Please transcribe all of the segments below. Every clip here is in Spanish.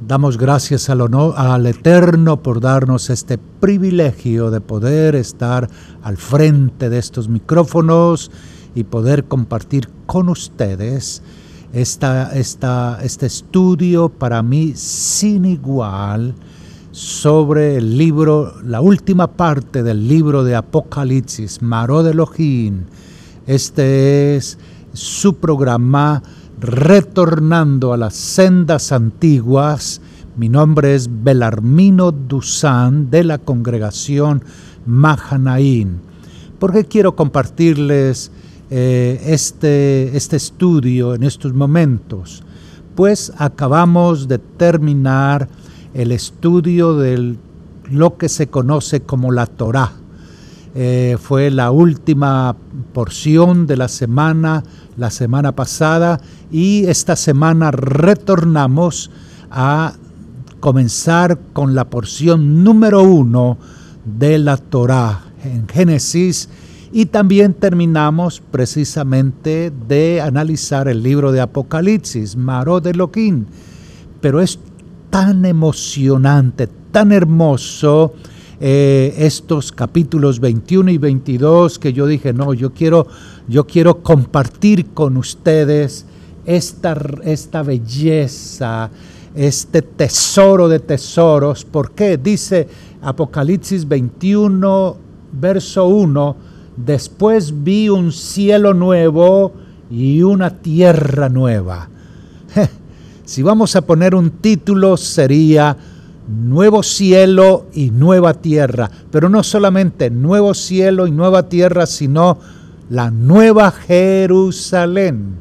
Damos gracias al, honor, al Eterno por darnos este privilegio de poder estar al frente de estos micrófonos y poder compartir con ustedes este estudio para mí sin igual sobre el libro, la última parte del libro de Apocalipsis, Maró de Elohim. Este es su programa retornando a las sendas antiguas. Mi nombre es Belarmino Dusan de la congregación Mahanaín. ¿Por qué quiero compartirles eh, este, este estudio en estos momentos? Pues acabamos de terminar el estudio de lo que se conoce como la Torá. Eh, fue la última porción de la semana, la semana pasada, y esta semana retornamos a comenzar con la porción número uno de la Torá en Génesis y también terminamos precisamente de analizar el libro de Apocalipsis, Maró de Loquín. Pero es tan emocionante, tan hermoso eh, estos capítulos 21 y 22 que yo dije, no, yo quiero, yo quiero compartir con ustedes esta, esta belleza, este tesoro de tesoros. ¿Por qué? Dice Apocalipsis 21, verso 1, después vi un cielo nuevo y una tierra nueva. si vamos a poner un título sería nuevo cielo y nueva tierra, pero no solamente nuevo cielo y nueva tierra, sino la nueva Jerusalén,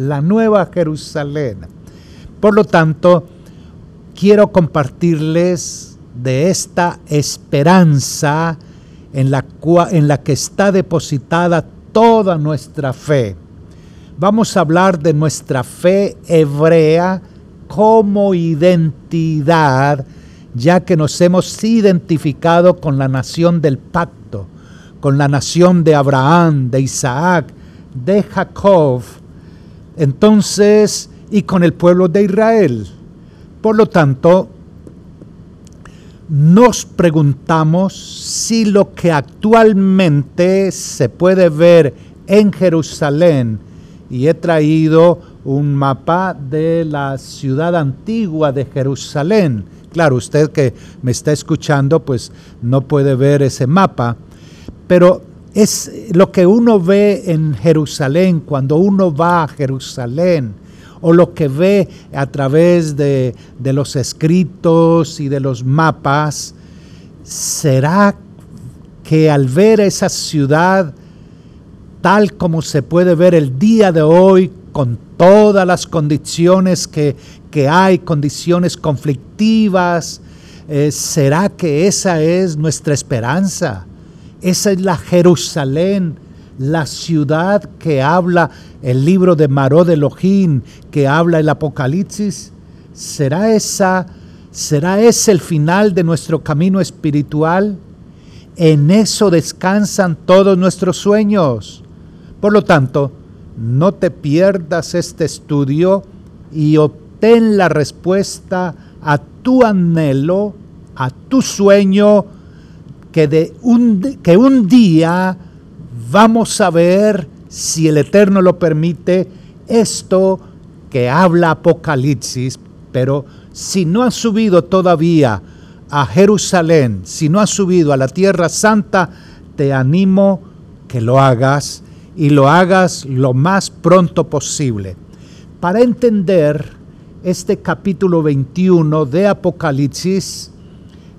la nueva Jerusalén. Por lo tanto, quiero compartirles de esta esperanza en la, en la que está depositada toda nuestra fe. Vamos a hablar de nuestra fe hebrea como identidad ya que nos hemos identificado con la nación del pacto, con la nación de Abraham, de Isaac, de Jacob, entonces, y con el pueblo de Israel. Por lo tanto, nos preguntamos si lo que actualmente se puede ver en Jerusalén, y he traído un mapa de la ciudad antigua de Jerusalén, Claro, usted que me está escuchando, pues no puede ver ese mapa, pero es lo que uno ve en Jerusalén, cuando uno va a Jerusalén, o lo que ve a través de, de los escritos y de los mapas, será que al ver esa ciudad tal como se puede ver el día de hoy, con todas las condiciones que, hay, condiciones conflictivas, eh, ¿será que esa es nuestra esperanza? Esa es la Jerusalén, la ciudad que habla el libro de Maró de Elohim, que habla el Apocalipsis. ¿Será esa, será ese el final de nuestro camino espiritual? En eso descansan todos nuestros sueños. Por lo tanto, no te pierdas este estudio y obtén la respuesta a tu anhelo, a tu sueño, que, de un, que un día vamos a ver, si el Eterno lo permite, esto que habla Apocalipsis, pero si no has subido todavía a Jerusalén, si no has subido a la tierra santa, te animo que lo hagas y lo hagas lo más pronto posible. Para entender este capítulo 21 de Apocalipsis,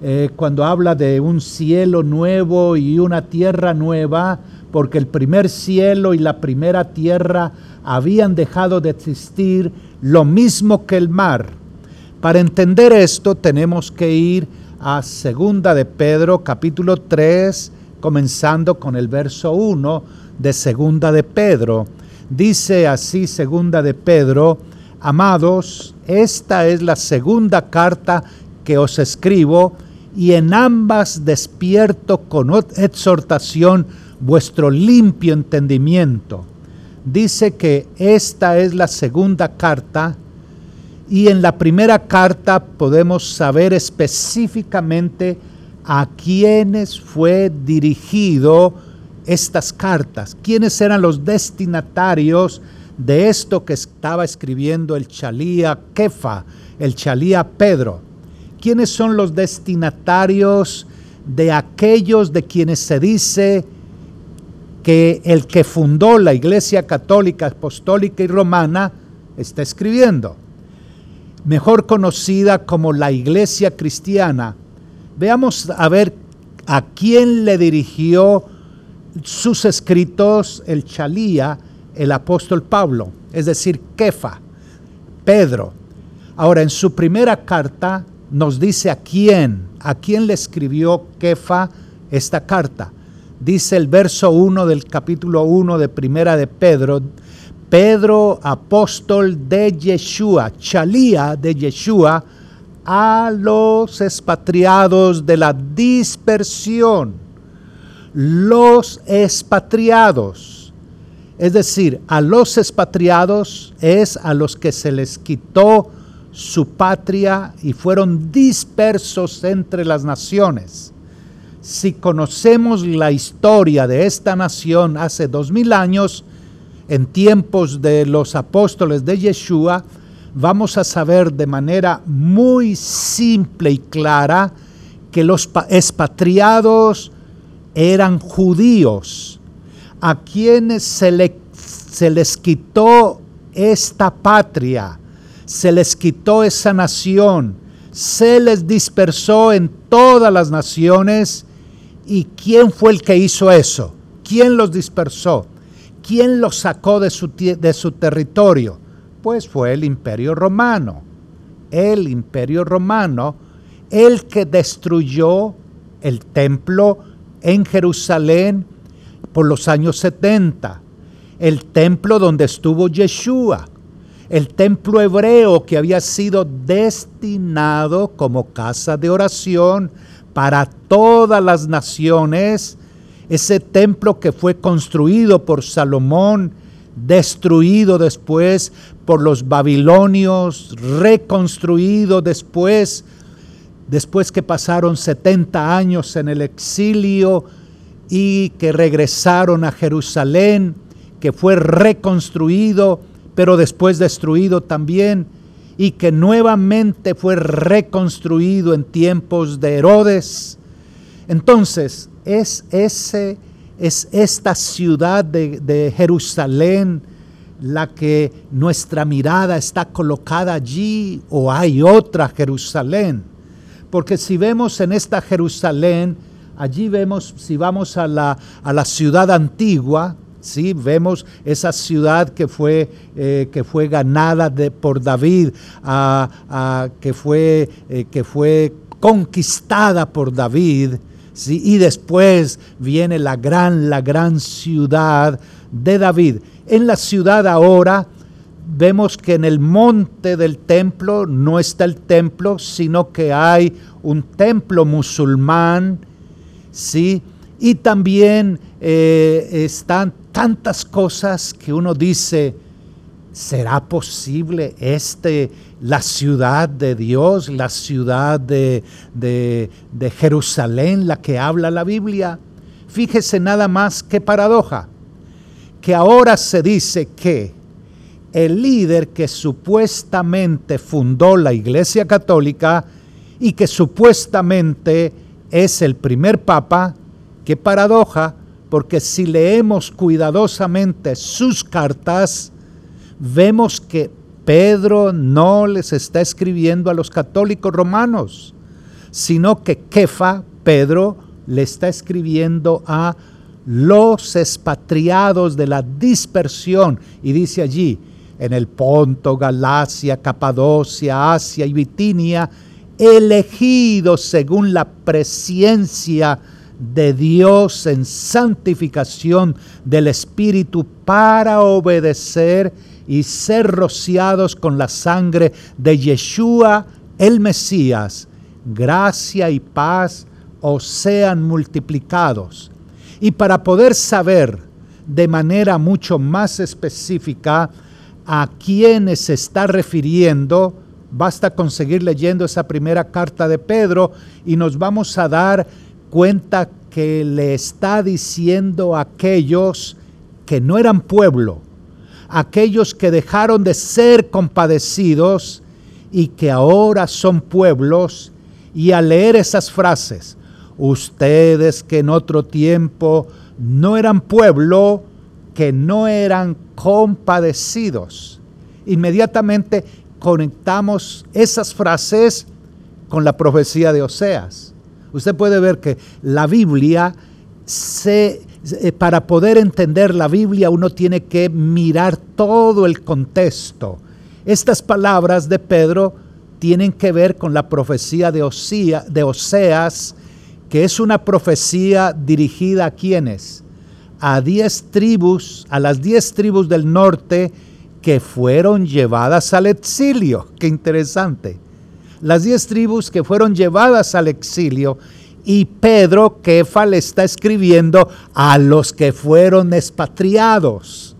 eh, cuando habla de un cielo nuevo y una tierra nueva, porque el primer cielo y la primera tierra habían dejado de existir, lo mismo que el mar. Para entender esto tenemos que ir a Segunda de Pedro, capítulo 3, comenzando con el verso 1, de Segunda de Pedro. Dice así Segunda de Pedro, amados, esta es la segunda carta que os escribo y en ambas despierto con exhortación vuestro limpio entendimiento. Dice que esta es la segunda carta Y en la primera carta podemos saber específicamente a quiénes fue dirigido estas cartas, quiénes eran los destinatarios de esto que estaba escribiendo el Chalía Kefa, el Chalía Pedro. ¿Quiénes son los destinatarios de aquellos de quienes se dice que el que fundó la Iglesia Católica, Apostólica y Romana está escribiendo? Mejor conocida como la Iglesia Cristiana. Veamos a ver a quién le dirigió sus escritos el Chalía, el apóstol Pablo, es decir, Kefa, Pedro. Ahora, en su primera carta nos dice a quién, a quién le escribió Kefa esta carta. Dice el verso 1 del capítulo 1 de Primera de Pedro, Pedro, apóstol de Yeshua, Chalía de Yeshua, a los expatriados de la dispersión. Los expatriados. Es decir, a los expatriados es a los que se les quitó su patria y fueron dispersos entre las naciones. Si conocemos la historia de esta nación hace dos mil años, en tiempos de los apóstoles de Yeshua, vamos a saber de manera muy simple y clara que los expatriados eran judíos, a quienes se, se les quitó esta patria, se les quitó esa nación, se les dispersó en todas las naciones. ¿Y quién fue el que hizo eso? ¿Quién los dispersó? ¿Quién los sacó de su, de su territorio? Pues fue el imperio romano. El imperio romano, el que destruyó el templo en Jerusalén por los años 70, el templo donde estuvo Yeshua, el templo hebreo que había sido destinado como casa de oración para todas las naciones, ese templo que fue construido por Salomón, destruido después por los babilonios, reconstruido después, después que pasaron 70 años en el exilio y que regresaron a Jerusalén, que fue reconstruido, pero después destruido también, y que nuevamente fue reconstruido en tiempos de Herodes. Entonces, es ese es esta ciudad de, Jerusalén la que nuestra mirada está colocada allí o hay otra Jerusalén. Porque si vemos en esta Jerusalén, allí vemos, si vamos a la, a la ciudad antigua, ¿sí? vemos esa ciudad que fue, eh, que fue ganada por David, que, fue, eh, que fue conquistada por David, y después viene la gran, la gran ciudad de David. En la ciudad ahora vemos que en el monte del templo no está el templo, sino que hay un templo musulmán, ¿sí? Y también eh, están tantas cosas que uno dice, ¿será posible este, la ciudad de Dios, la ciudad de, de, Jerusalén, la que habla la Biblia? Fíjese nada más qué paradoja, que ahora se dice que el líder que supuestamente fundó la Iglesia Católica y que supuestamente es el primer papa, qué paradoja, porque si leemos cuidadosamente sus cartas, vemos que Pedro no les está escribiendo a los católicos romanos, sino que Kefa, Pedro, le está escribiendo a los expatriados de la dispersión. Y dice allí, en el Ponto, Galacia, Capadocia, Asia y Bitinia, elegidos según la presencia de Dios en santificación del Espíritu para obedecer y ser rociados con la sangre de Yeshua el Mesías. Gracia y paz os sean multiplicados. Y para poder saber de manera mucho más específica a quiénes se está refiriendo, Basta con seguir leyendo esa primera carta de Pedro y nos vamos a dar cuenta que le está diciendo a aquellos que no eran pueblo, aquellos que dejaron de ser compadecidos y que ahora son pueblos, y al leer esas frases, ustedes que en otro tiempo no eran pueblo, que no eran compadecidos, inmediatamente conectamos esas frases con la profecía de Oseas. Usted puede ver que la Biblia se eh, para poder entender la Biblia uno tiene que mirar todo el contexto. Estas palabras de Pedro tienen que ver con la profecía de, de Oseas, que es una profecía dirigida a quienes? A diez tribus, a las diez tribus del norte que fueron llevadas al exilio. Qué interesante. Las diez tribus que fueron llevadas al exilio y Pedro, Kefa, le está escribiendo a los que fueron expatriados,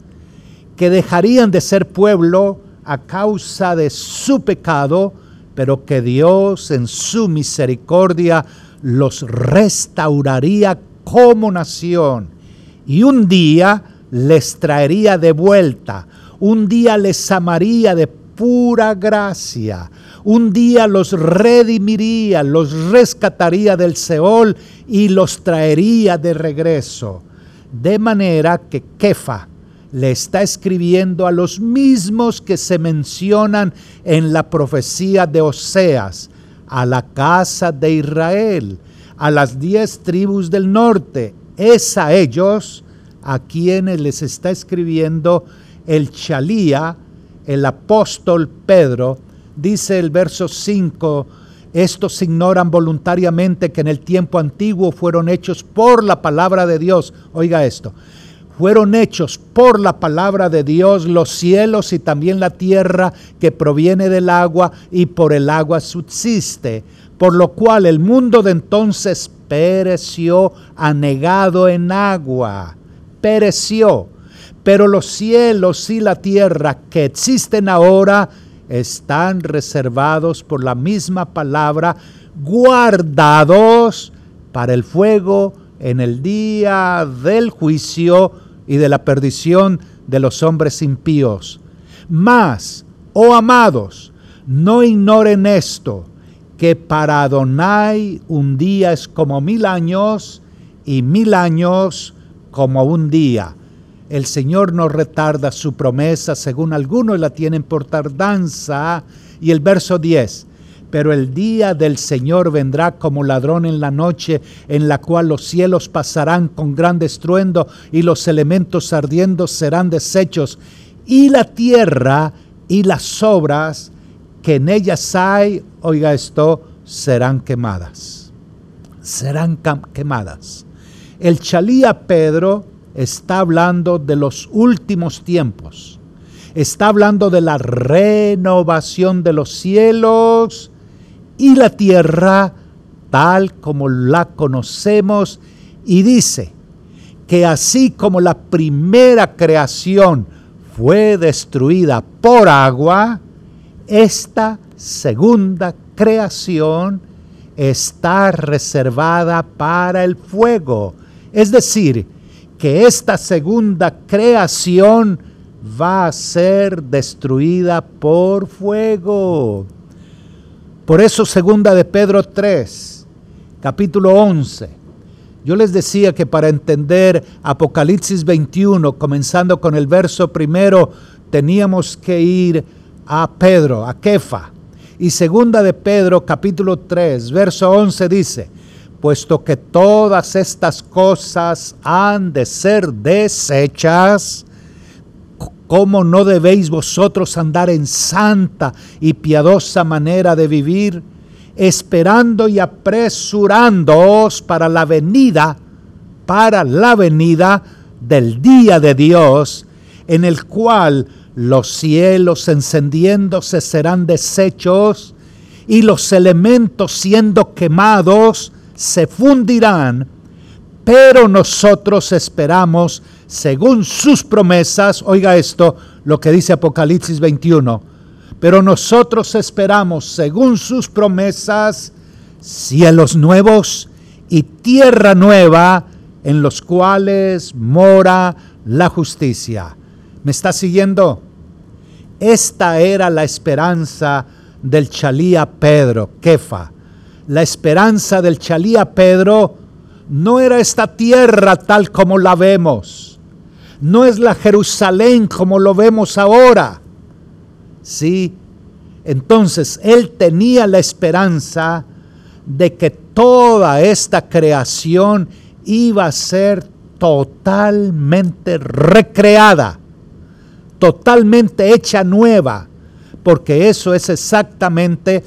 que dejarían de ser pueblo a causa de su pecado, pero que Dios en su misericordia los restauraría como nación y un día les traería de vuelta, un día les amaría de pura gracia, un día los redimiría, los rescataría del Seol y los traería de regreso. De manera que Kefa le está escribiendo a los mismos que se mencionan en la profecía de Oseas, a la casa de Israel, a las diez tribus del norte. Es a ellos a quienes les está escribiendo el Chalía, el apóstol Pedro, dice el verso 5, estos ignoran voluntariamente que en el tiempo antiguo fueron hechos por la palabra de Dios. Oiga esto, fueron hechos por la palabra de Dios los cielos y también la tierra que proviene del agua y por el agua subsiste, por lo cual el mundo de entonces pereció anegado en agua, pereció pero los cielos y la tierra que existen ahora están reservados por la misma palabra, guardados para el fuego en el día del juicio y de la perdición de los hombres impíos. Mas, oh amados, no ignoren esto, que para Adonai un día es como mil años y mil años como un día. El Señor no retarda su promesa, según algunos la tienen por tardanza. Y el verso 10, pero el día del Señor vendrá como ladrón en la noche, en la cual los cielos pasarán con gran estruendo y los elementos ardiendo serán deshechos, y la tierra y las obras que en ellas hay, oiga esto, serán quemadas. Serán quemadas. El chalía Pedro está hablando de los últimos tiempos. Está hablando de la renovación de los cielos y la tierra tal como la conocemos y dice que así como la primera creación fue destruida por agua, esta segunda creación está reservada para el fuego. Es decir, que esta segunda creación va a ser destruida por fuego. Por eso segunda de Pedro 3, capítulo 11. Yo les decía que para entender Apocalipsis 21, comenzando con el verso primero, teníamos que ir a Pedro, a Kefa. Y segunda de Pedro, capítulo 3, verso 11 dice, puesto que todas estas cosas han de ser desechas, ¿cómo no debéis vosotros andar en santa y piadosa manera de vivir, esperando y apresurándoos para la venida, para la venida del día de Dios, en el cual los cielos encendiéndose serán deshechos y los elementos siendo quemados, se fundirán, pero nosotros esperamos, según sus promesas, oiga esto, lo que dice Apocalipsis 21, pero nosotros esperamos, según sus promesas, cielos nuevos y tierra nueva en los cuales mora la justicia. ¿Me está siguiendo? Esta era la esperanza del Chalía Pedro, Kefa. La esperanza del Chalía Pedro no era esta tierra tal como la vemos. No es la Jerusalén como lo vemos ahora. Sí, entonces él tenía la esperanza de que toda esta creación iba a ser totalmente recreada, totalmente hecha nueva, porque eso es exactamente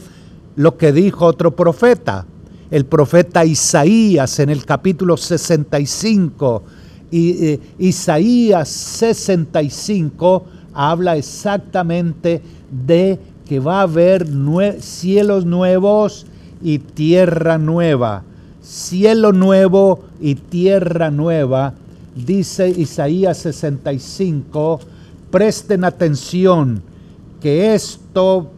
lo que dijo otro profeta, el profeta Isaías en el capítulo 65. Y, eh, Isaías 65 habla exactamente de que va a haber cielos nuevos y tierra nueva. Cielo nuevo y tierra nueva, dice Isaías 65, presten atención que esto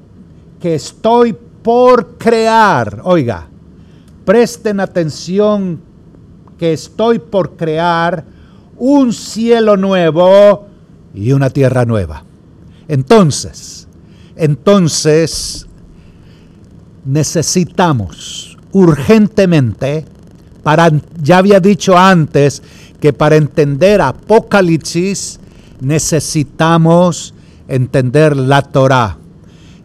que estoy por crear, oiga, presten atención que estoy por crear un cielo nuevo y una tierra nueva. Entonces, entonces necesitamos urgentemente, para, ya había dicho antes que para entender Apocalipsis necesitamos entender la Torah.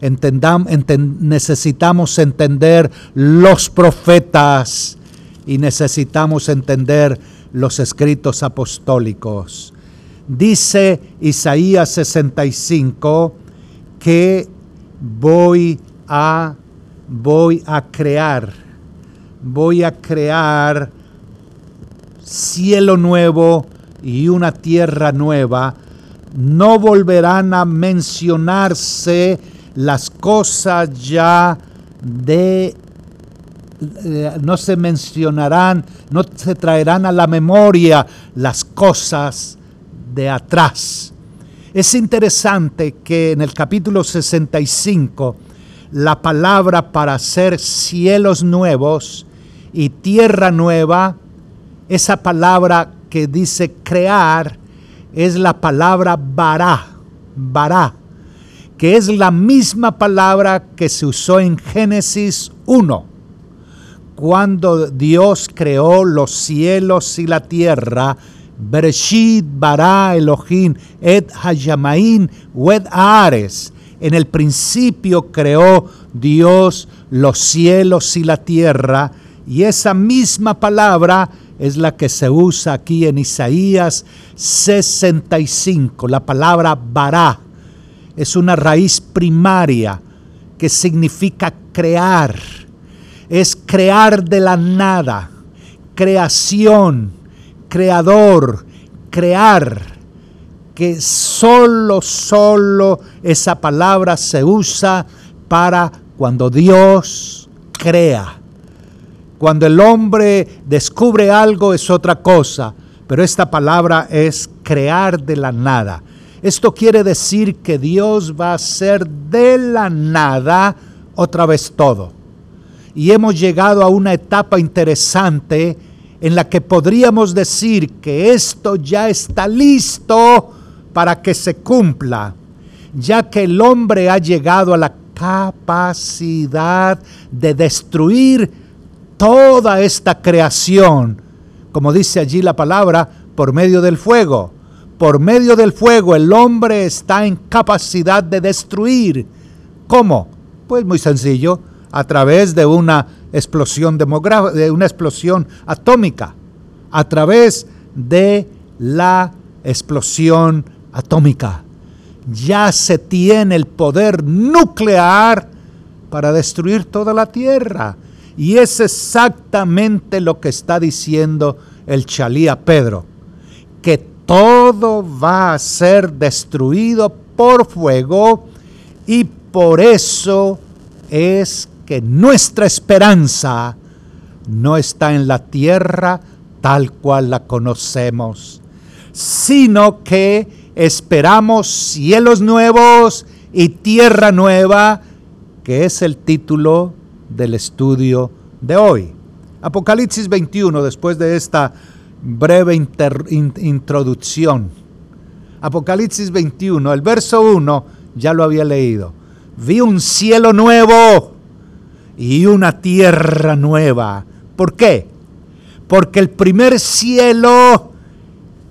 Necesitamos entender los profetas y necesitamos entender los escritos apostólicos. Dice Isaías 65 que voy a voy a crear voy a crear cielo nuevo y una tierra nueva. No volverán a mencionarse las cosas ya de eh, no se mencionarán, no se traerán a la memoria las cosas de atrás. Es interesante que en el capítulo 65 la palabra para hacer cielos nuevos y tierra nueva, esa palabra que dice crear es la palabra bará, bará, que es la misma palabra que se usó en Génesis 1, cuando Dios creó los cielos y la tierra Bereshit bara Elohim et hayamain wed ares. En el principio creó Dios los cielos y la tierra, y esa misma palabra es la que se usa aquí en Isaías 65, la palabra bara. Es una raíz primaria que significa crear. Es crear de la nada, creación creador, crear, que solo, solo esa palabra se usa para cuando Dios crea. Cuando el hombre descubre algo es otra cosa, pero esta palabra es crear de la nada. Esto quiere decir que Dios va a hacer de la nada otra vez todo. Y hemos llegado a una etapa interesante en la que podríamos decir que esto ya está listo para que se cumpla, ya que el hombre ha llegado a la capacidad de destruir toda esta creación, como dice allí la palabra, por medio del fuego. Por medio del fuego el hombre está en capacidad de destruir. ¿Cómo? Pues muy sencillo, a través de una explosión de una explosión atómica, a través de la explosión atómica. Ya se tiene el poder nuclear para destruir toda la Tierra. Y es exactamente lo que está diciendo el Chalía Pedro, que todo va a ser destruido por fuego y por eso es que nuestra esperanza no está en la tierra tal cual la conocemos, sino que esperamos cielos nuevos y tierra nueva, que es el título del estudio de hoy. Apocalipsis 21, después de esta breve introducción. Apocalipsis 21, el verso 1, ya lo había leído. Vi un cielo nuevo y una tierra nueva. ¿Por qué? Porque el primer cielo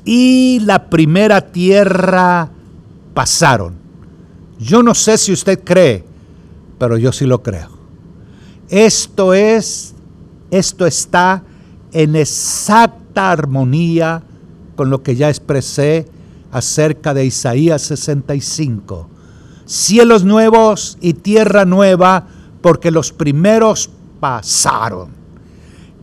y la primera tierra pasaron. Yo no sé si usted cree, pero yo sí lo creo. Esto es, esto está en exacta armonía con lo que ya expresé acerca de Isaías 65. Cielos nuevos y tierra nueva, porque los primeros pasaron.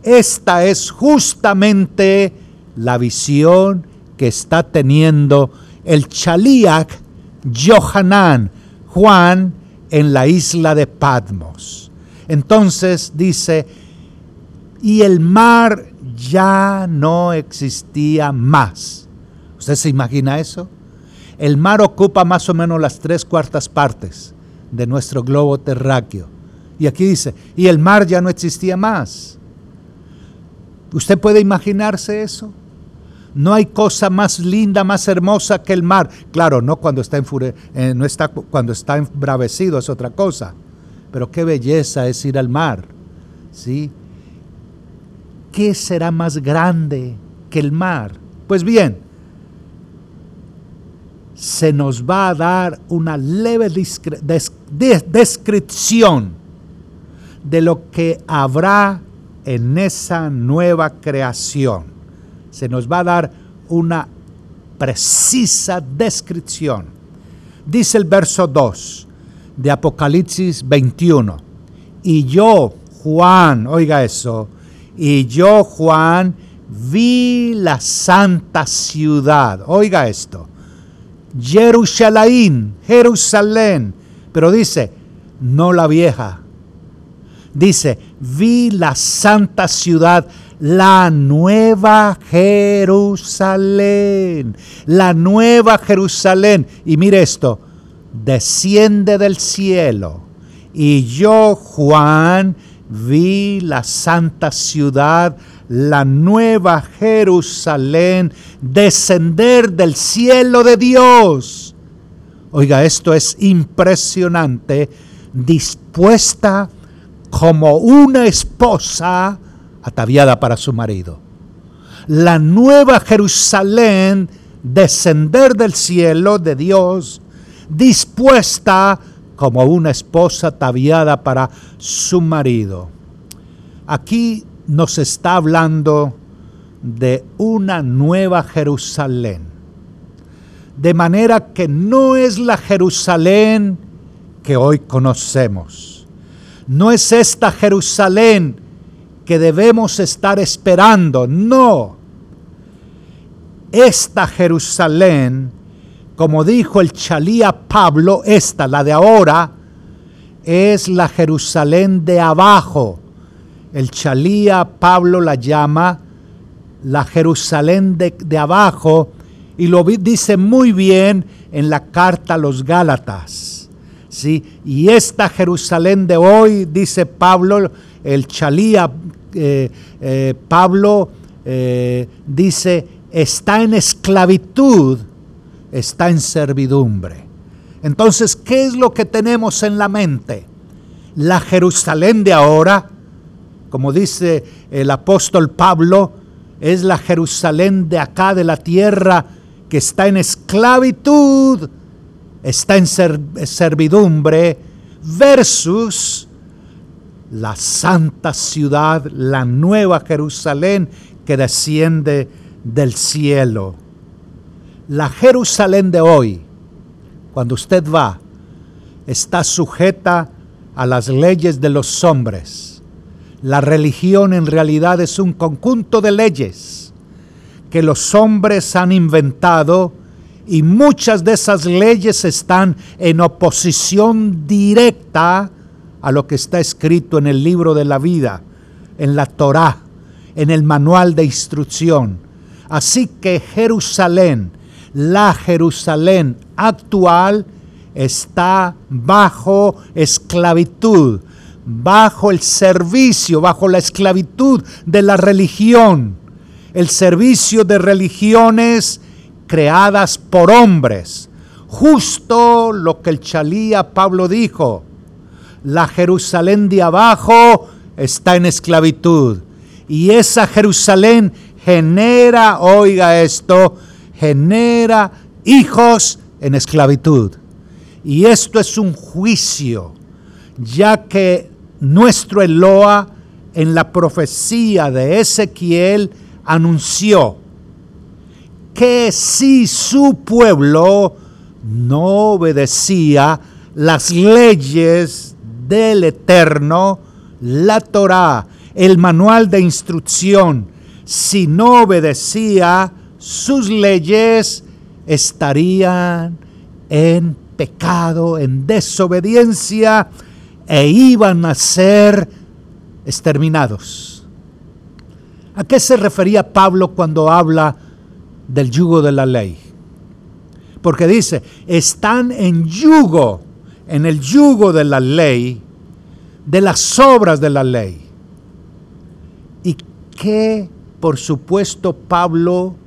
Esta es justamente la visión que está teniendo el Chaliach Johanan, Juan, en la isla de Patmos. Entonces dice, y el mar ya no existía más. ¿Usted se imagina eso? El mar ocupa más o menos las tres cuartas partes de nuestro globo terráqueo. Y aquí dice, y el mar ya no existía más. ¿Usted puede imaginarse eso? No hay cosa más linda, más hermosa que el mar. Claro, no cuando está, eh, no está cuando está embravecido, es otra cosa. Pero qué belleza es ir al mar. ¿sí? ¿Qué será más grande que el mar? Pues bien, se nos va a dar una leve descripción de lo que habrá en esa nueva creación se nos va a dar una precisa descripción. Dice el verso 2 de Apocalipsis 21. Y yo, Juan, oiga eso, y yo, Juan, vi la santa ciudad. Oiga esto. Jerusalén, Jerusalén. Pero dice, no la vieja. Dice, vi la santa ciudad la nueva Jerusalén, la nueva Jerusalén. Y mire esto, desciende del cielo. Y yo, Juan, vi la santa ciudad, la nueva Jerusalén, descender del cielo de Dios. Oiga, esto es impresionante, dispuesta como una esposa ataviada para su marido. La nueva Jerusalén descender del cielo de Dios, dispuesta como una esposa ataviada para su marido. Aquí nos está hablando de una nueva Jerusalén. De manera que no es la Jerusalén que hoy conocemos. No es esta Jerusalén que debemos estar esperando. No. Esta Jerusalén, como dijo el chalía Pablo, esta, la de ahora, es la Jerusalén de abajo. El chalía Pablo la llama la Jerusalén de, de abajo y lo dice muy bien en la carta a los Gálatas. ¿sí? Y esta Jerusalén de hoy, dice Pablo, el chalía eh, eh, Pablo eh, dice, está en esclavitud, está en servidumbre. Entonces, ¿qué es lo que tenemos en la mente? La Jerusalén de ahora, como dice el apóstol Pablo, es la Jerusalén de acá, de la tierra, que está en esclavitud, está en servidumbre, versus la santa ciudad, la nueva Jerusalén que desciende del cielo. La Jerusalén de hoy, cuando usted va, está sujeta a las leyes de los hombres. La religión en realidad es un conjunto de leyes que los hombres han inventado y muchas de esas leyes están en oposición directa a lo que está escrito en el libro de la vida, en la Torá, en el manual de instrucción. Así que Jerusalén, la Jerusalén actual, está bajo esclavitud, bajo el servicio, bajo la esclavitud de la religión, el servicio de religiones creadas por hombres. Justo lo que el chalía Pablo dijo, la Jerusalén de abajo está en esclavitud. Y esa Jerusalén genera, oiga esto, genera hijos en esclavitud. Y esto es un juicio, ya que nuestro Eloa en la profecía de Ezequiel anunció que si su pueblo no obedecía las leyes del Eterno, la Torah, el manual de instrucción, si no obedecía sus leyes, estarían en pecado, en desobediencia, e iban a ser exterminados. ¿A qué se refería Pablo cuando habla del yugo de la ley? Porque dice, están en yugo, en el yugo de la ley, de las obras de la ley. ¿Y qué, por supuesto, Pablo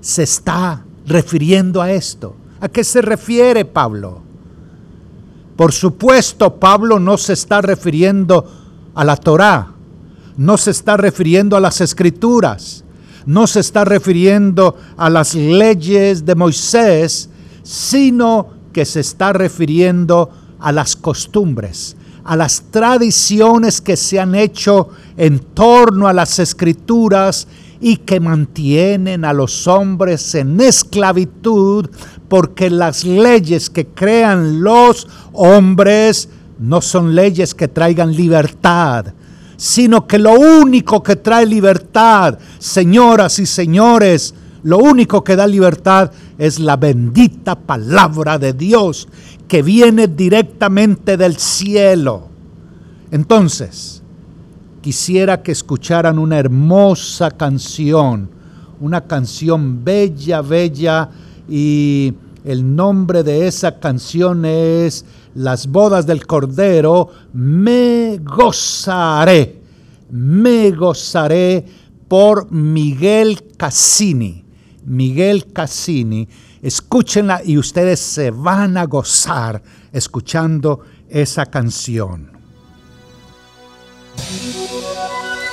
se está refiriendo a esto? ¿A qué se refiere Pablo? Por supuesto, Pablo no se está refiriendo a la Torá, no se está refiriendo a las escrituras, no se está refiriendo a las leyes de Moisés, sino que se está refiriendo a las costumbres, a las tradiciones que se han hecho en torno a las escrituras y que mantienen a los hombres en esclavitud porque las leyes que crean los hombres no son leyes que traigan libertad, sino que lo único que trae libertad, señoras y señores, lo único que da libertad es la bendita palabra de Dios que viene directamente del cielo. Entonces, quisiera que escucharan una hermosa canción, una canción bella, bella, y el nombre de esa canción es Las bodas del Cordero, me gozaré, me gozaré por Miguel Cassini. Miguel Cassini, escúchenla y ustedes se van a gozar escuchando esa canción. Thank you.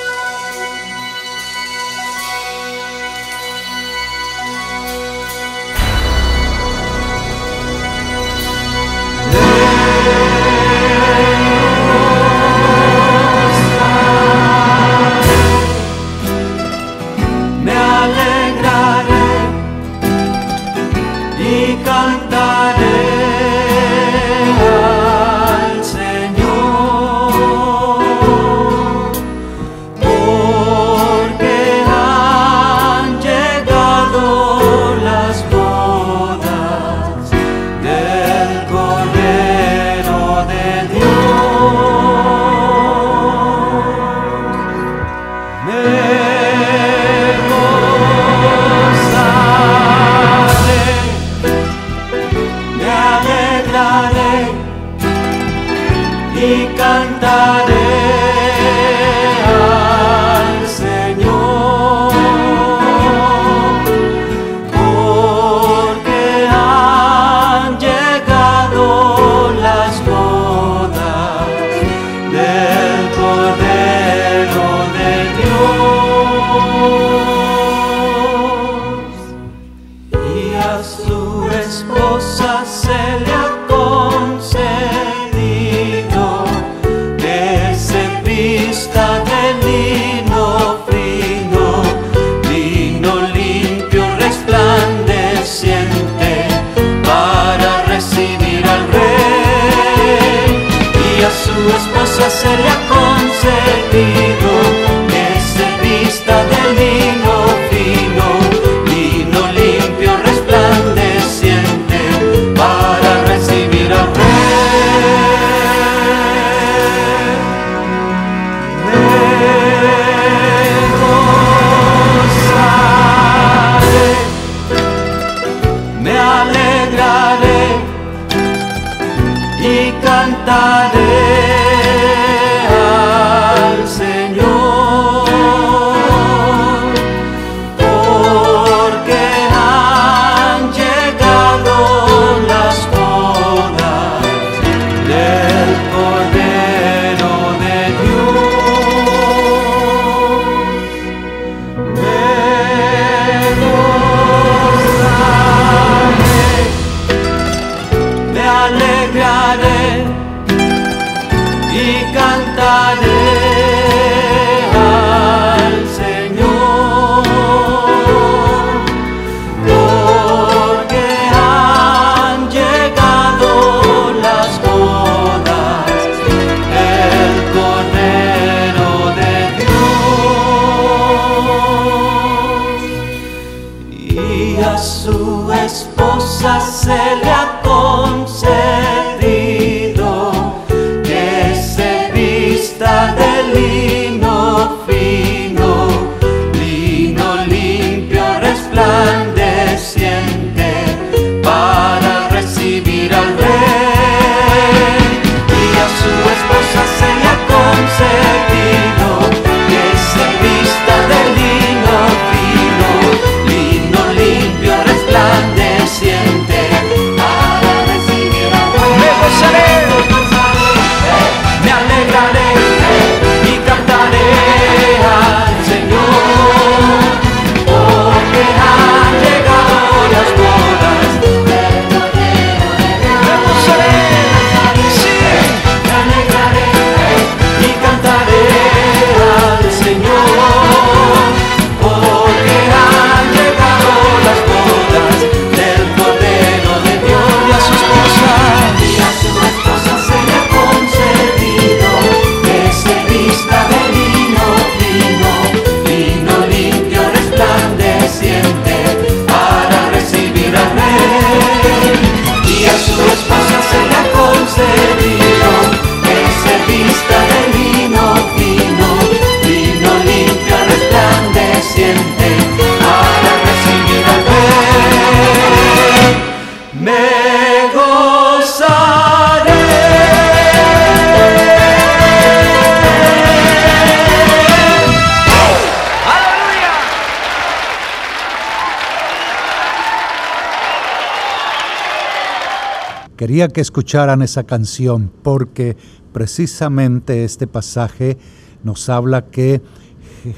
Que escucharan esa canción porque precisamente este pasaje nos habla que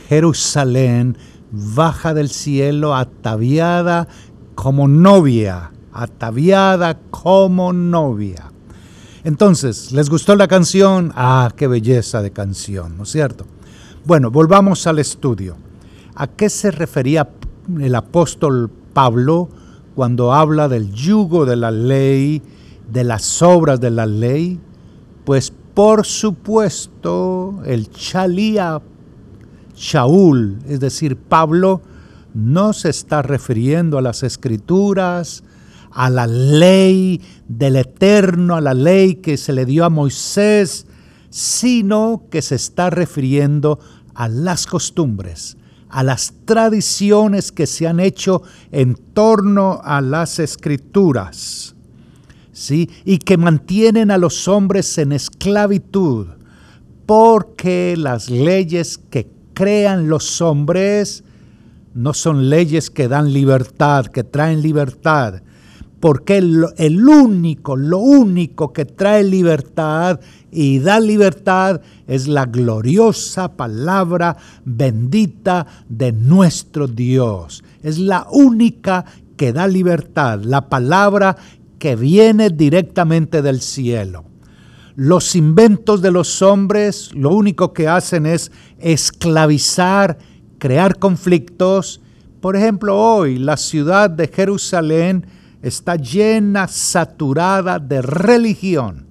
Jerusalén baja del cielo ataviada como novia, ataviada como novia. Entonces, ¿les gustó la canción? Ah, qué belleza de canción, ¿no es cierto? Bueno, volvamos al estudio. ¿A qué se refería el apóstol Pablo cuando habla del yugo de la ley de las obras de la ley? Pues por supuesto el Chalía Shaul, es decir, Pablo, no se está refiriendo a las escrituras, a la ley del eterno, a la ley que se le dio a Moisés, sino que se está refiriendo a las costumbres, a las tradiciones que se han hecho en torno a las escrituras y que mantienen a los hombres en esclavitud, porque las leyes que crean los hombres no son leyes que dan libertad, que traen libertad, porque el, el, único, lo único que trae libertad y da libertad es la gloriosa palabra bendita de nuestro Dios. Es la única que da libertad, la palabra que viene directamente del cielo. Los inventos de los hombres lo único que hacen es esclavizar, crear conflictos. Por ejemplo, hoy la ciudad de Jerusalén está llena, saturada de religión.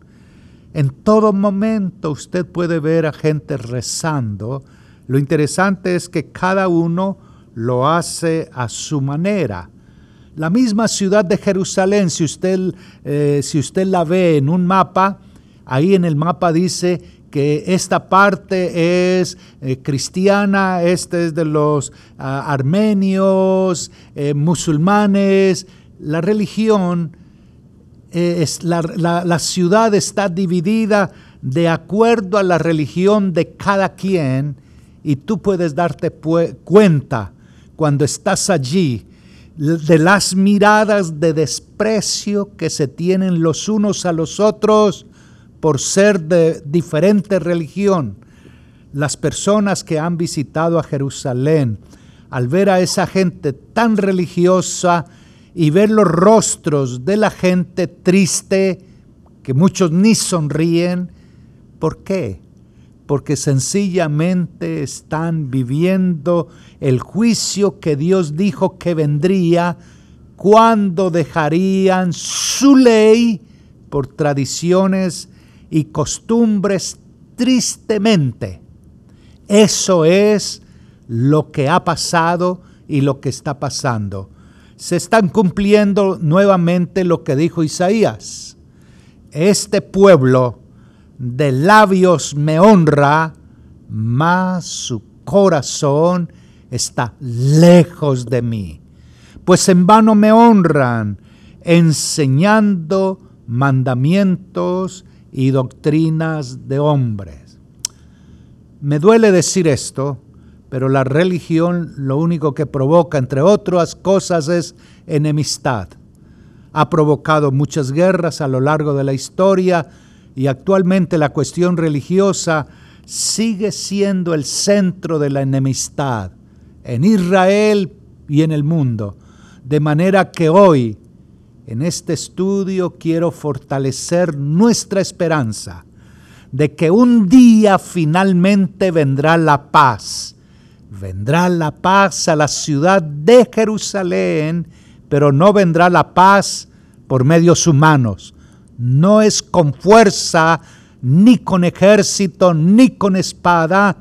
En todo momento usted puede ver a gente rezando. Lo interesante es que cada uno lo hace a su manera. La misma ciudad de Jerusalén, si usted, eh, si usted la ve en un mapa, ahí en el mapa dice que esta parte es eh, cristiana, este es de los ah, armenios, eh, musulmanes. La religión, es, la, la ciudad está dividida de acuerdo a la religión de cada quien y tú puedes darte cuenta cuando estás allí de las miradas de desprecio que se tienen los unos a los otros por ser de diferente religión. Las personas que han visitado a Jerusalén, al ver a esa gente tan religiosa y ver los rostros de la gente triste, que muchos ni sonríen, ¿por qué? Porque sencillamente están viviendo el juicio que Dios dijo que vendría cuando dejarían su ley por tradiciones y costumbres tristemente. Eso es lo que ha pasado y lo que está pasando. se están cumpliendo nuevamente lo que dijo Isaías. Este pueblo de labios me honra, mas su corazón está lejos de mí. Pues en vano me honran, enseñando mandamientos y doctrinas de hombres. Me duele decir esto, pero la religión lo único que provoca, entre otras cosas, es enemistad. Ha provocado muchas guerras a lo largo de la historia y actualmente la cuestión religiosa sigue siendo el centro de la enemistad en Israel y en el mundo. De manera que hoy, en este estudio, quiero fortalecer nuestra esperanza de que un día finalmente vendrá la paz vendrá la paz a la ciudad de Jerusalén, pero no vendrá la paz por medios humanos. No es con fuerza, ni con ejército, ni con espada,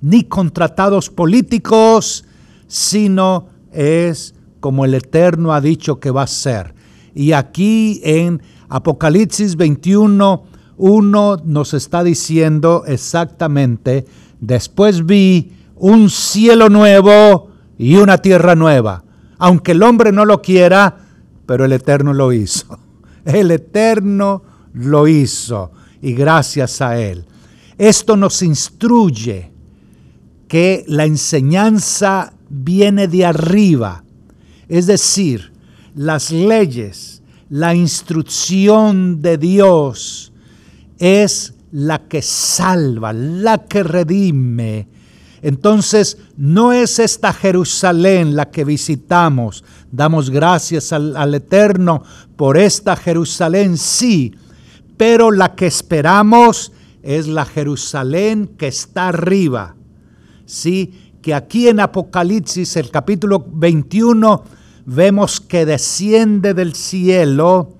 ni con tratados políticos, sino es como el Eterno ha dicho que va a ser. Y aquí en Apocalipsis 21, 1 nos está diciendo exactamente, después vi un cielo nuevo y una tierra nueva. Aunque el hombre no lo quiera, pero el Eterno lo hizo. El Eterno lo hizo y gracias a Él. Esto nos instruye que la enseñanza viene de arriba, es decir, las leyes, la instrucción de Dios es la que salva, la que redime, entonces, no es esta Jerusalén la que visitamos. Damos gracias al, Eterno por esta Jerusalén, sí, pero la que esperamos es la Jerusalén que está arriba. Sí, que aquí en Apocalipsis, el capítulo 21, vemos que desciende del cielo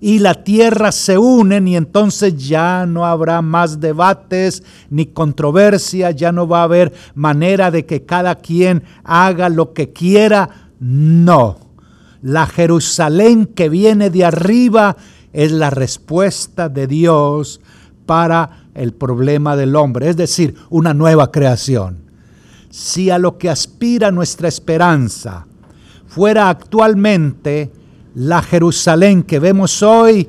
y la tierra se unen y entonces ya no habrá más debates ni controversia, ya no va a haber manera de que cada quien haga lo que quiera. No, la Jerusalén que viene de arriba es la respuesta de Dios para el problema del hombre, es decir, una nueva creación. Si a lo que aspira nuestra esperanza fuera actualmente la Jerusalén que vemos hoy,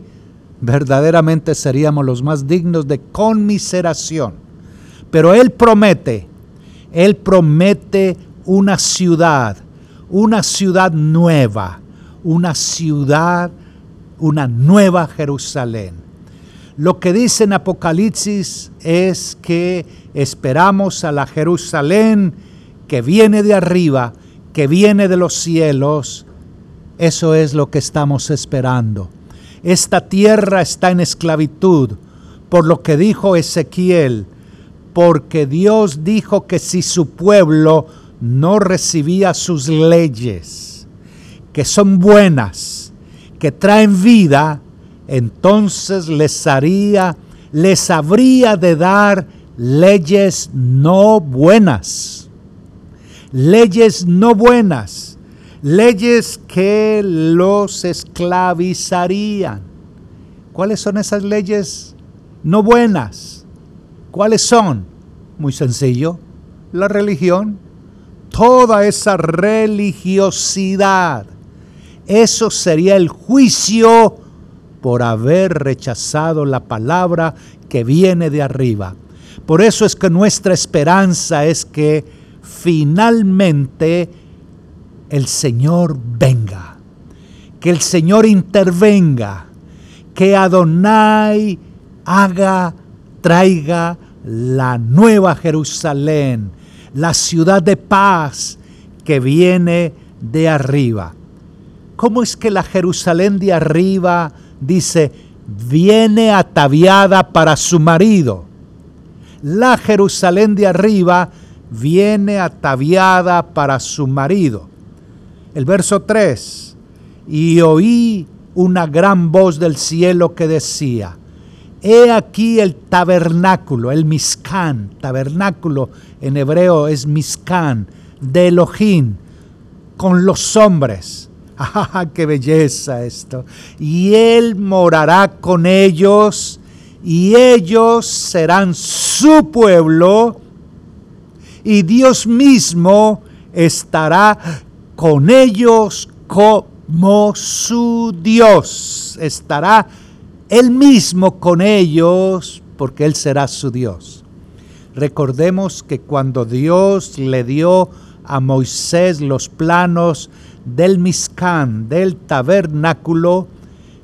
verdaderamente seríamos los más dignos de conmiseración. Pero Él promete, Él promete una ciudad, una ciudad nueva, una ciudad, una nueva Jerusalén. Lo que dice en Apocalipsis es que esperamos a la Jerusalén que viene de arriba, que viene de los cielos, eso es lo que estamos esperando. Esta tierra está en esclavitud, por lo que dijo Ezequiel, porque Dios dijo que si su pueblo no recibía sus leyes, que son buenas, que traen vida, entonces les haría, les habría de dar leyes no buenas. Leyes no buenas leyes que los esclavizarían. ¿Cuáles son esas leyes no buenas? ¿Cuáles son? Muy sencillo, la religión, toda esa religiosidad. Eso sería el juicio por haber rechazado la palabra que viene de arriba. Por eso es que nuestra esperanza es que finalmente el Señor venga, que el Señor intervenga, que Adonai haga, traiga la nueva Jerusalén, la ciudad de paz que viene de arriba. ¿Cómo es que la Jerusalén de arriba dice, viene ataviada para su marido? La Jerusalén de arriba viene ataviada para su marido el verso 3, y oí una gran voz del cielo que decía, He aquí el tabernáculo, el miscán, tabernáculo en hebreo es miscán, de Elohim, con los hombres. ¡Ah, qué belleza esto! Y Él morará con ellos y ellos serán su pueblo y Dios mismo estará con ellos como su Dios. Estará Él mismo con ellos porque Él será su Dios. Recordemos que cuando Dios le dio a Moisés los planos del Miscán, del tabernáculo,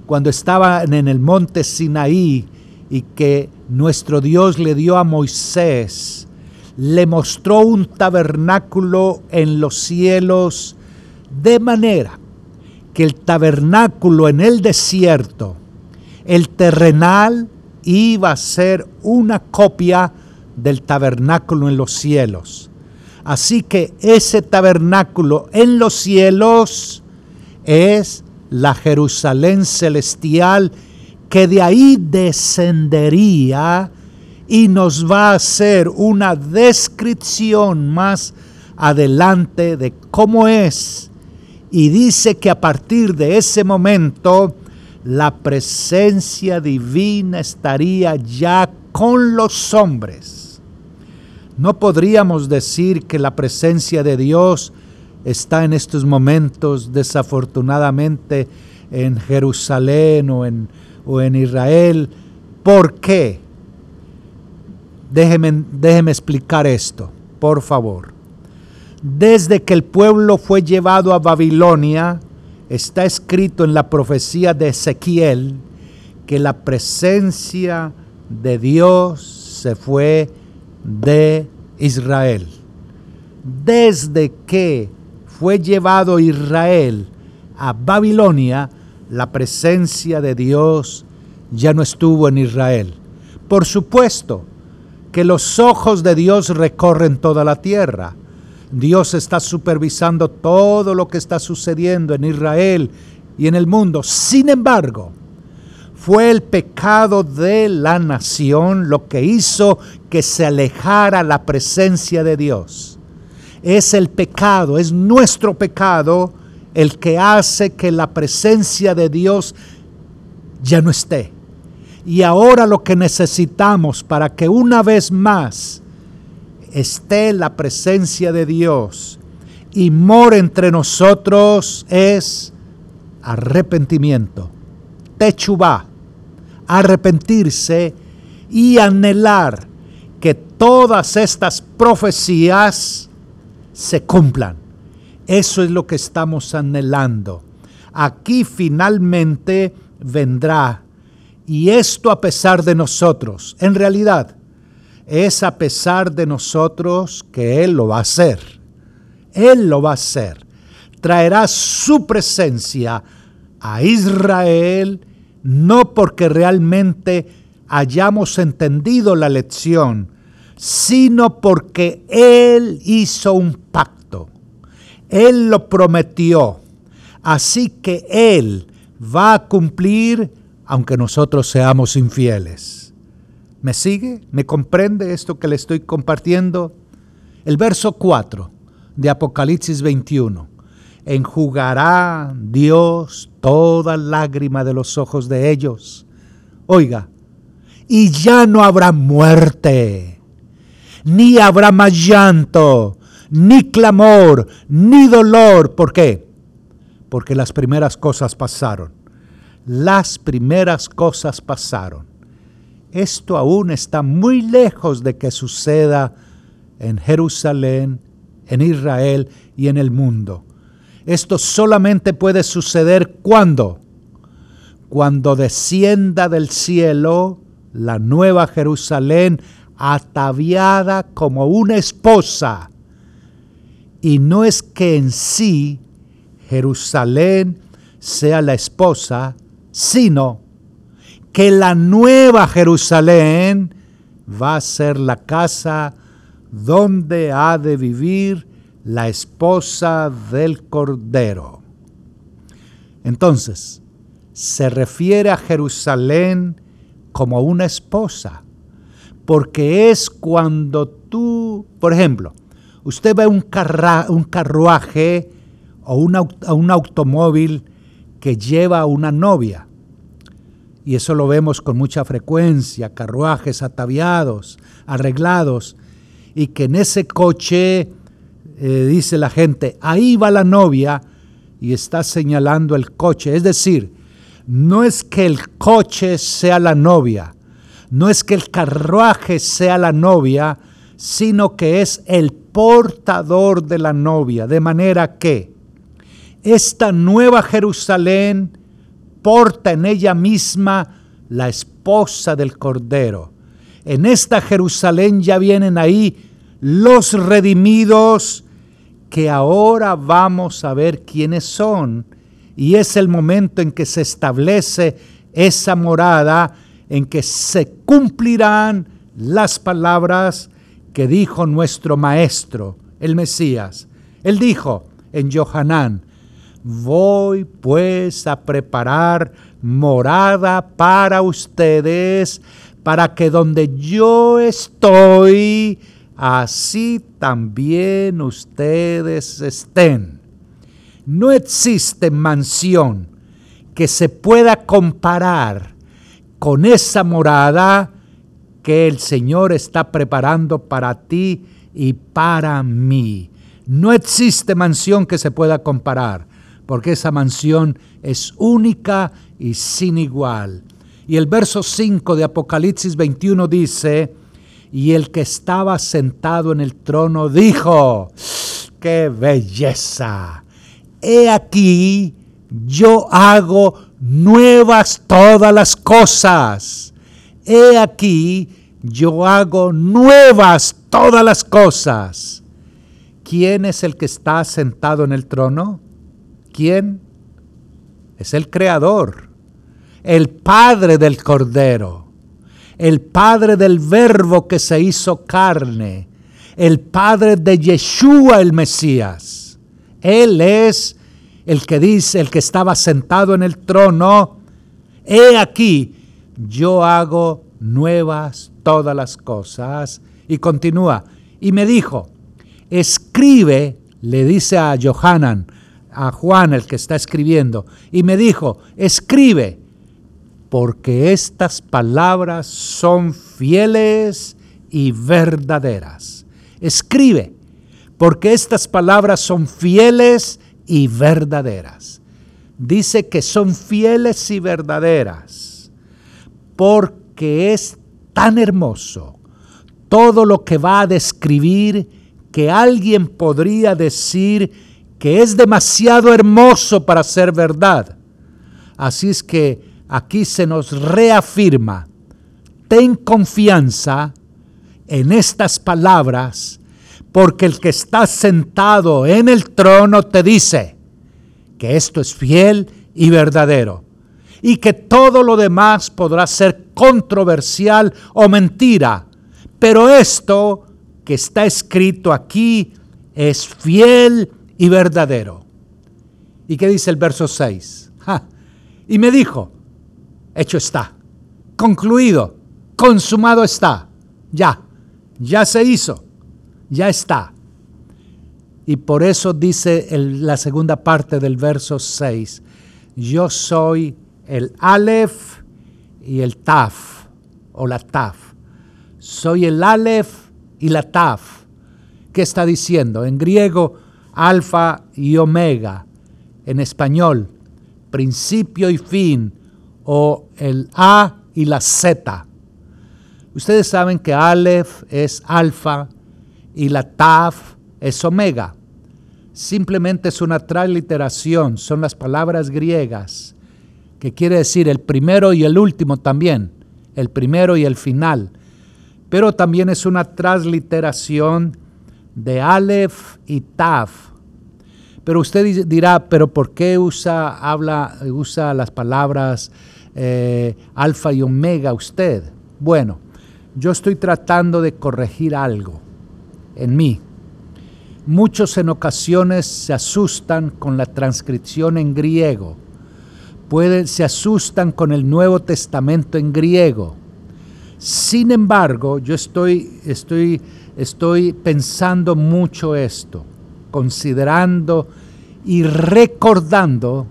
cuando estaban en el monte Sinaí y que nuestro Dios le dio a Moisés, le mostró un tabernáculo en los cielos de manera que el tabernáculo en el desierto, el terrenal, iba a ser una copia del tabernáculo en los cielos. Así que ese tabernáculo en los cielos es la Jerusalén celestial que de ahí descendería y nos va a hacer una descripción más adelante de cómo es. Y dice que a partir de ese momento la presencia divina estaría ya con los hombres. No podríamos decir que la presencia de Dios está en estos momentos desafortunadamente en Jerusalén o en, o en Israel. ¿Por qué? Déjeme, déjeme explicar esto, por favor. Desde que el pueblo fue llevado a Babilonia, está escrito en la profecía de Ezequiel que la presencia de Dios se fue de Israel. Desde que fue llevado Israel a Babilonia, la presencia de Dios ya no estuvo en Israel. Por supuesto que los ojos de Dios recorren toda la tierra. Dios está supervisando todo lo que está sucediendo en Israel y en el mundo. Sin embargo, fue el pecado de la nación lo que hizo que se alejara la presencia de Dios. Es el pecado, es nuestro pecado el que hace que la presencia de Dios ya no esté. Y ahora lo que necesitamos para que una vez más esté la presencia de Dios y more entre nosotros es arrepentimiento, techubá, arrepentirse y anhelar que todas estas profecías se cumplan. Eso es lo que estamos anhelando. Aquí finalmente vendrá. Y esto a pesar de nosotros. En realidad, es a pesar de nosotros que Él lo va a hacer. Él lo va a hacer. Traerá su presencia a Israel no porque realmente hayamos entendido la lección, sino porque Él hizo un pacto. Él lo prometió. Así que Él va a cumplir aunque nosotros seamos infieles. ¿Me sigue? ¿Me comprende esto que le estoy compartiendo? El verso 4 de Apocalipsis 21 enjugará Dios toda lágrima de los ojos de ellos. Oiga, y ya no habrá muerte, ni habrá más llanto, ni clamor, ni dolor. ¿Por qué? Porque las primeras cosas pasaron. Las primeras cosas pasaron. Esto aún está muy lejos de que suceda en Jerusalén, en Israel y en el mundo. Esto solamente puede suceder cuando, cuando descienda del cielo la nueva Jerusalén ataviada como una esposa. Y no es que en sí Jerusalén sea la esposa, sino que la nueva Jerusalén va a ser la casa donde ha de vivir la esposa del Cordero. Entonces, se refiere a Jerusalén como una esposa, porque es cuando tú, por ejemplo, usted ve un, un carruaje o un automóvil que lleva a una novia. Y eso lo vemos con mucha frecuencia, carruajes ataviados, arreglados, y que en ese coche, eh, dice la gente, ahí va la novia y está señalando el coche. Es decir, no es que el coche sea la novia, no es que el carruaje sea la novia, sino que es el portador de la novia, de manera que esta nueva Jerusalén porta en ella misma la esposa del Cordero. En esta Jerusalén ya vienen ahí los redimidos que ahora vamos a ver quiénes son. Y es el momento en que se establece esa morada, en que se cumplirán las palabras que dijo nuestro Maestro, el Mesías. Él dijo en Johanán, voy pues a preparar morada para ustedes, para que donde yo estoy, así también ustedes estén. No existe mansión que se pueda comparar con esa morada que el Señor está preparando para ti y para mí. No existe mansión que se pueda comparar, porque esa mansión es única y sin igual. Y el verso 5 de Apocalipsis 21 dice, y el que estaba sentado en el trono dijo, qué belleza. He aquí, yo hago nuevas todas las cosas. He aquí, yo hago nuevas todas las cosas. ¿Quién es el que está sentado en el trono? ¿Quién? Es el Creador, el Padre del Cordero, el Padre del Verbo que se hizo carne, el Padre de Yeshua el Mesías. Él es el que dice, el que estaba sentado en el trono, he aquí, yo hago nuevas todas las cosas. Y continúa, y me dijo, escribe, le dice a Johanan, a Juan el que está escribiendo, y me dijo, escribe, porque estas palabras son fieles y verdaderas. Escribe, porque estas palabras son fieles y verdaderas. Dice que son fieles y verdaderas, porque es tan hermoso todo lo que va a describir que alguien podría decir que es demasiado hermoso para ser verdad. Así es que aquí se nos reafirma, ten confianza en estas palabras, porque el que está sentado en el trono te dice que esto es fiel y verdadero, y que todo lo demás podrá ser controversial o mentira, pero esto que está escrito aquí es fiel y verdadero. ¿Y qué dice el verso 6? Y me dijo, hecho está, concluido, consumado está, ya, ya se hizo, ya está. Y por eso dice la segunda parte del verso 6, yo soy el Aleph y el Taf, o la Taf. Soy el Aleph y la Taf. ¿Qué está diciendo? En griego, alfa y omega, en español, principio y fin, o el A y la Z. Ustedes saben que Aleph es alfa y la Taf es omega. Simplemente es una transliteración, son las palabras griegas, que quiere decir el primero y el último también, el primero y el final. Pero también es una transliteración de Aleph y Taf. Pero usted dirá, pero ¿por qué usa, habla, usa las palabras eh, alfa y omega usted? Bueno, yo estoy tratando de corregir algo en mí. Muchos en ocasiones se asustan con la transcripción en griego. Pueden, se asustan con el Nuevo Testamento en griego. Sin embargo, yo estoy, estoy, estoy pensando mucho esto, considerando y recordando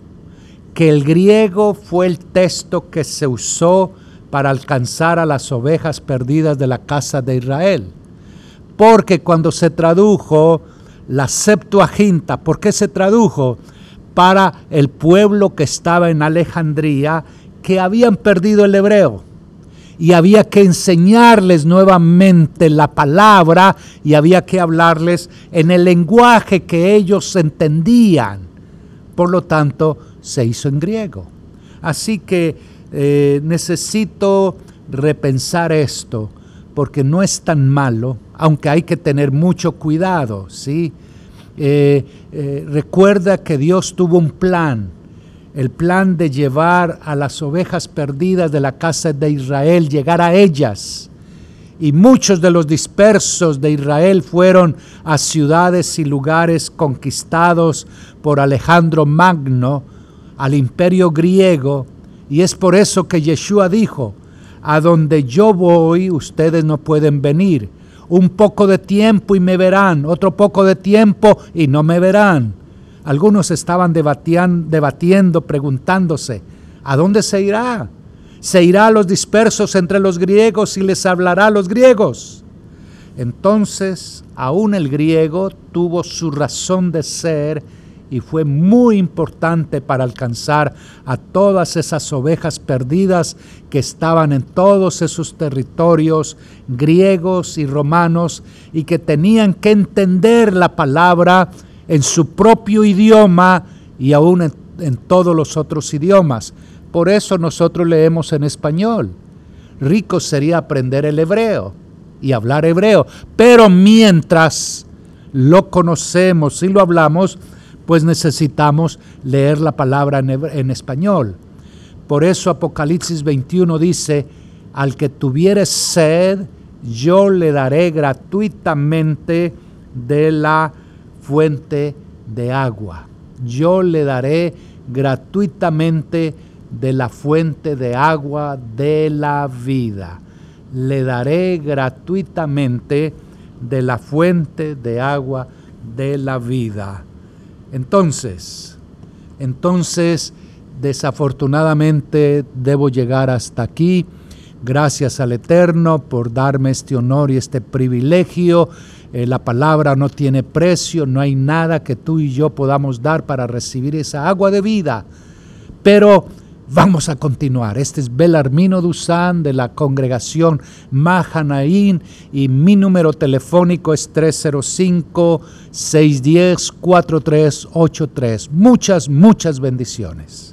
que el griego fue el texto que se usó para alcanzar a las ovejas perdidas de la casa de Israel. Porque cuando se tradujo la Septuaginta, ¿por qué se tradujo? Para el pueblo que estaba en Alejandría, que habían perdido el hebreo. Y había que enseñarles nuevamente la palabra y había que hablarles en el lenguaje que ellos entendían. Por lo tanto, se hizo en griego. Así que eh, necesito repensar esto porque no es tan malo, aunque hay que tener mucho cuidado, ¿sí? Eh, eh, recuerda que Dios tuvo un plan, el plan de llevar a las ovejas perdidas de la casa de Israel, llegar a ellas. Y muchos de los dispersos de Israel fueron a ciudades y lugares conquistados por Alejandro Magno, al imperio griego, y es por eso que Yeshua dijo, a donde yo voy ustedes no pueden venir. Un poco de tiempo y me verán, otro poco de tiempo y no me verán. Algunos estaban debatiendo, preguntándose, ¿a dónde se irá? ¿Se irá a los dispersos entre los griegos y les hablará a los griegos? Entonces, aún el griego tuvo su razón de ser y fue muy importante para alcanzar a todas esas ovejas perdidas que estaban en todos esos territorios griegos y romanos y que tenían que entender la palabra en su propio idioma y aún en, todos los otros idiomas. Por eso nosotros leemos en español. Rico sería aprender el hebreo y hablar hebreo, pero mientras lo conocemos y lo hablamos, pues necesitamos leer la palabra en, español. Por eso Apocalipsis 21 dice, al que tuviere sed, yo le daré gratuitamente de la fuente de agua. Yo le daré gratuitamente de la fuente de agua de la vida. Le daré gratuitamente de la fuente de agua de la vida. Entonces, entonces, desafortunadamente debo llegar hasta aquí. Gracias al Eterno por darme este honor y este privilegio. Eh, la palabra no tiene precio, no hay nada que tú y yo podamos dar para recibir esa agua de vida. Pero Vamos a continuar. Este es Belarmino Dusan de la congregación Mahanaín y mi número telefónico es 305-610-4383. Muchas, muchas bendiciones.